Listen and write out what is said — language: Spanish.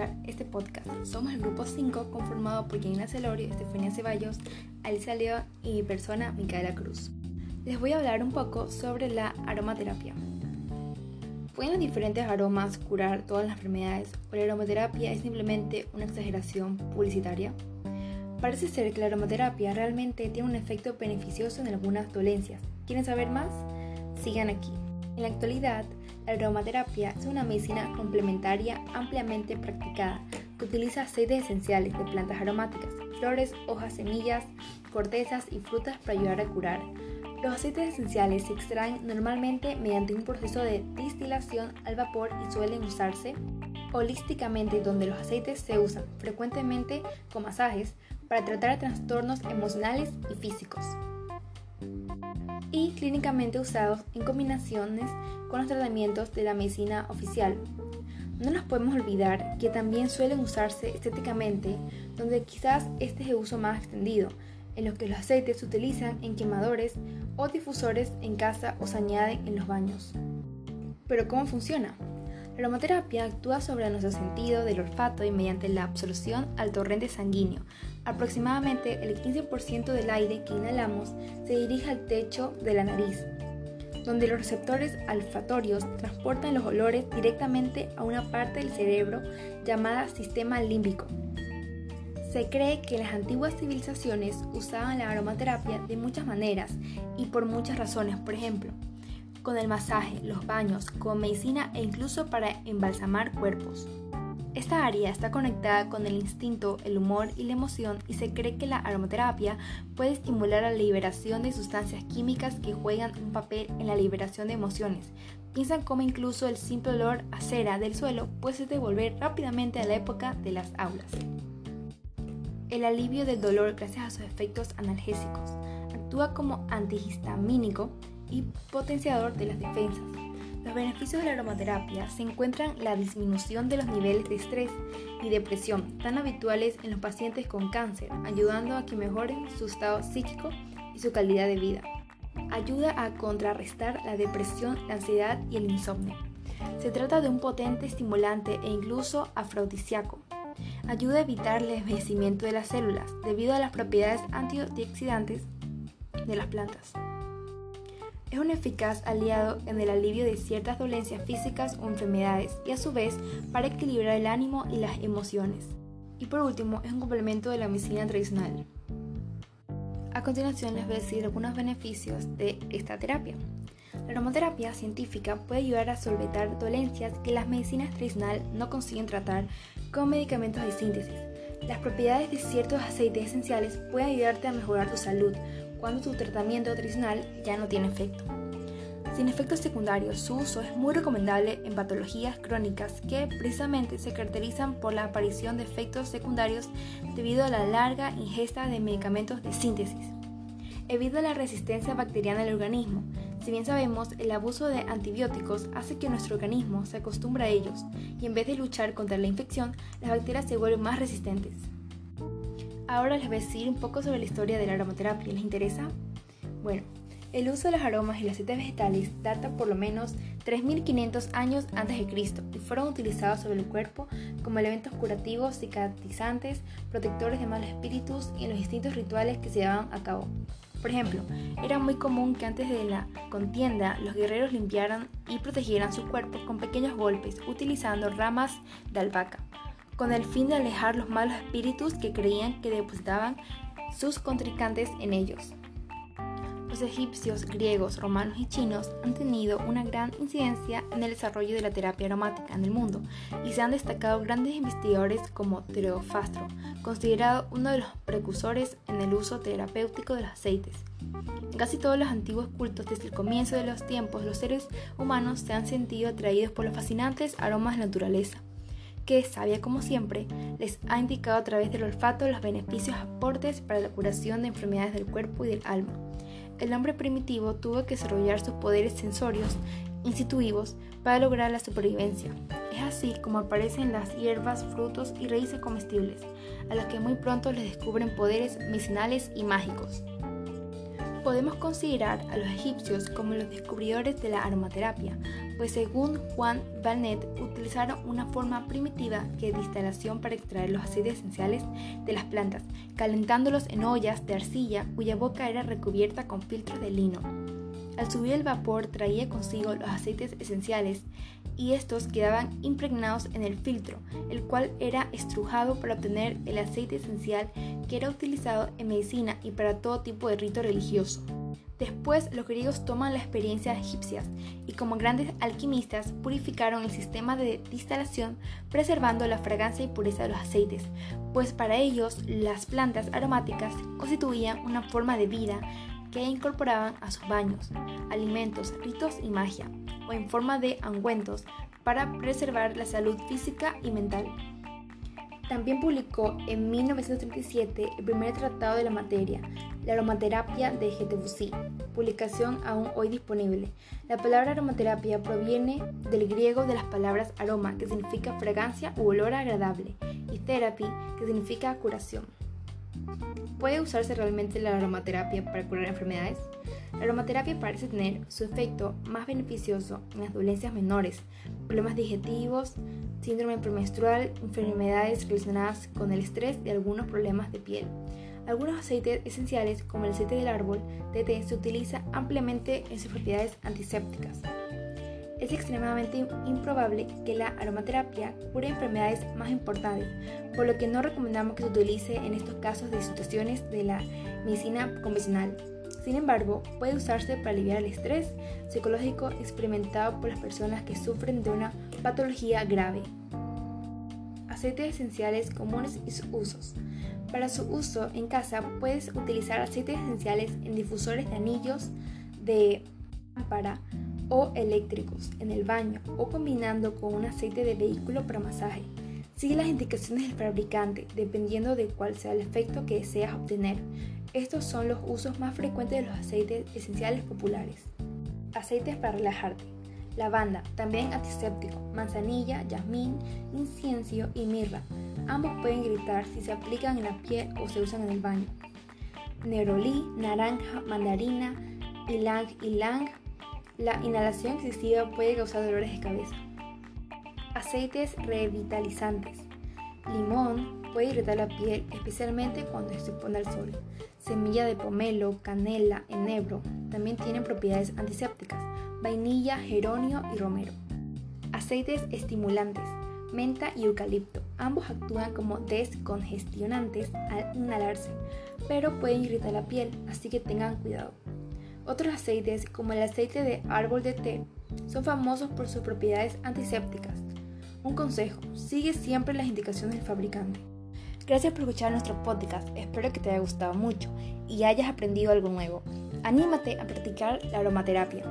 escuchar este podcast. Somos el grupo 5 conformado por Janina Celorio, Estefania Ceballos, Alicia León y mi persona, Micaela Cruz. Les voy a hablar un poco sobre la aromaterapia. ¿Pueden los diferentes aromas curar todas las enfermedades o la aromaterapia es simplemente una exageración publicitaria? Parece ser que la aromaterapia realmente tiene un efecto beneficioso en algunas dolencias. ¿Quieren saber más? Sigan aquí. En la actualidad, la aromaterapia es una medicina complementaria ampliamente practicada que utiliza aceites esenciales de plantas aromáticas, flores, hojas, semillas, cortezas y frutas para ayudar a curar. Los aceites esenciales se extraen normalmente mediante un proceso de destilación al vapor y suelen usarse holísticamente donde los aceites se usan frecuentemente con masajes para tratar trastornos emocionales y físicos y clínicamente usados en combinaciones con los tratamientos de la medicina oficial. No nos podemos olvidar que también suelen usarse estéticamente, donde quizás este es el uso más extendido, en los que los aceites se utilizan en quemadores o difusores en casa o se añaden en los baños. Pero ¿cómo funciona? La aromaterapia actúa sobre nuestro sentido del olfato y mediante la absorción al torrente sanguíneo. Aproximadamente el 15% del aire que inhalamos se dirige al techo de la nariz, donde los receptores olfatorios transportan los olores directamente a una parte del cerebro llamada sistema límbico. Se cree que las antiguas civilizaciones usaban la aromaterapia de muchas maneras y por muchas razones, por ejemplo, con el masaje, los baños, con medicina e incluso para embalsamar cuerpos. Esta área está conectada con el instinto, el humor y la emoción y se cree que la aromaterapia puede estimular la liberación de sustancias químicas que juegan un papel en la liberación de emociones. Piensan como incluso el simple olor a cera del suelo puede devolver rápidamente a la época de las aulas. El alivio del dolor gracias a sus efectos analgésicos. Actúa como antihistamínico y potenciador de las defensas. Los beneficios de la aromaterapia se encuentran en la disminución de los niveles de estrés y depresión tan habituales en los pacientes con cáncer, ayudando a que mejoren su estado psíquico y su calidad de vida. Ayuda a contrarrestar la depresión, la ansiedad y el insomnio. Se trata de un potente estimulante e incluso afrodisíaco. Ayuda a evitar el envejecimiento de las células debido a las propiedades antioxidantes de las plantas. Es un eficaz aliado en el alivio de ciertas dolencias físicas o enfermedades y a su vez para equilibrar el ánimo y las emociones. Y por último, es un complemento de la medicina tradicional. A continuación les voy a decir algunos beneficios de esta terapia. La aromaterapia científica puede ayudar a solventar dolencias que las medicinas tradicionales no consiguen tratar con medicamentos de síntesis. Las propiedades de ciertos aceites esenciales pueden ayudarte a mejorar tu salud, cuando tu tratamiento tradicional ya no tiene efecto. Sin efectos secundarios, su uso es muy recomendable en patologías crónicas que precisamente se caracterizan por la aparición de efectos secundarios debido a la larga ingesta de medicamentos de síntesis. Evita la resistencia bacteriana del organismo. Si bien sabemos, el abuso de antibióticos hace que nuestro organismo se acostumbre a ellos y en vez de luchar contra la infección, las bacterias se vuelven más resistentes. Ahora les voy a decir un poco sobre la historia de la aromaterapia. ¿Les interesa? Bueno, el uso de los aromas y los aceites vegetales data por lo menos 3.500 años antes de Cristo y fueron utilizados sobre el cuerpo como elementos curativos, cicatrizantes, protectores de malos espíritus y en los distintos rituales que se llevaban a cabo. Por ejemplo, era muy común que antes de la contienda los guerreros limpiaran y protegieran su cuerpo con pequeños golpes utilizando ramas de albahaca con el fin de alejar los malos espíritus que creían que depositaban sus contrincantes en ellos. Los egipcios, griegos, romanos y chinos han tenido una gran incidencia en el desarrollo de la terapia aromática en el mundo y se han destacado grandes investigadores como Teofastro, considerado uno de los precursores en el uso terapéutico de los aceites. En casi todos los antiguos cultos desde el comienzo de los tiempos, los seres humanos se han sentido atraídos por los fascinantes aromas de la naturaleza que, sabia como siempre, les ha indicado a través del olfato los beneficios aportes para la curación de enfermedades del cuerpo y del alma. El hombre primitivo tuvo que desarrollar sus poderes sensorios institutivos para lograr la supervivencia. Es así como aparecen las hierbas, frutos y raíces comestibles, a las que muy pronto les descubren poderes medicinales y mágicos. Podemos considerar a los egipcios como los descubridores de la aromaterapia, pues según Juan Valnet utilizaron una forma primitiva de distalación para extraer los aceites esenciales de las plantas, calentándolos en ollas de arcilla cuya boca era recubierta con filtros de lino. Al subir el vapor traía consigo los aceites esenciales y estos quedaban impregnados en el filtro, el cual era estrujado para obtener el aceite esencial que era utilizado en medicina y para todo tipo de rito religioso. Después los griegos toman la experiencia egipcia y como grandes alquimistas purificaron el sistema de distalación preservando la fragancia y pureza de los aceites, pues para ellos las plantas aromáticas constituían una forma de vida que incorporaban a sus baños, alimentos, ritos y magia, o en forma de angüentos para preservar la salud física y mental. También publicó en 1937 el primer tratado de la materia, la aromaterapia de Getebusí, publicación aún hoy disponible. La palabra aromaterapia proviene del griego de las palabras aroma, que significa fragancia u olor agradable, y therapy, que significa curación. ¿Puede usarse realmente la aromaterapia para curar enfermedades? La aromaterapia parece tener su efecto más beneficioso en las dolencias menores, problemas digestivos, síndrome premenstrual, enfermedades relacionadas con el estrés y algunos problemas de piel. Algunos aceites esenciales, como el aceite del árbol té, se utiliza ampliamente en sus propiedades antisépticas. Es extremadamente improbable que la aromaterapia cure enfermedades más importantes, por lo que no recomendamos que se utilice en estos casos de situaciones de la medicina convencional. Sin embargo, puede usarse para aliviar el estrés psicológico experimentado por las personas que sufren de una patología grave. Aceites esenciales comunes y sus usos. Para su uso en casa puedes utilizar aceites esenciales en difusores de anillos de lámpara o eléctricos en el baño o combinando con un aceite de vehículo para masaje. Sigue las indicaciones del fabricante dependiendo de cuál sea el efecto que deseas obtener. Estos son los usos más frecuentes de los aceites esenciales populares. Aceites para relajarte. Lavanda, también antiséptico, manzanilla, jazmín, incienso y mirra. Ambos pueden irritar si se aplican en la piel o se usan en el baño. Nerolí, naranja, mandarina, ylang ylang. La inhalación excesiva puede causar dolores de cabeza. Aceites revitalizantes. Limón puede irritar la piel, especialmente cuando se expone al sol semilla de pomelo, canela, enebro. También tienen propiedades antisépticas, vainilla, geronio y romero. Aceites estimulantes, menta y eucalipto. Ambos actúan como descongestionantes al inhalarse, pero pueden irritar la piel, así que tengan cuidado. Otros aceites, como el aceite de árbol de té, son famosos por sus propiedades antisépticas. Un consejo, sigue siempre las indicaciones del fabricante. Gracias por escuchar nuestro podcast, espero que te haya gustado mucho y hayas aprendido algo nuevo. Anímate a practicar la aromaterapia.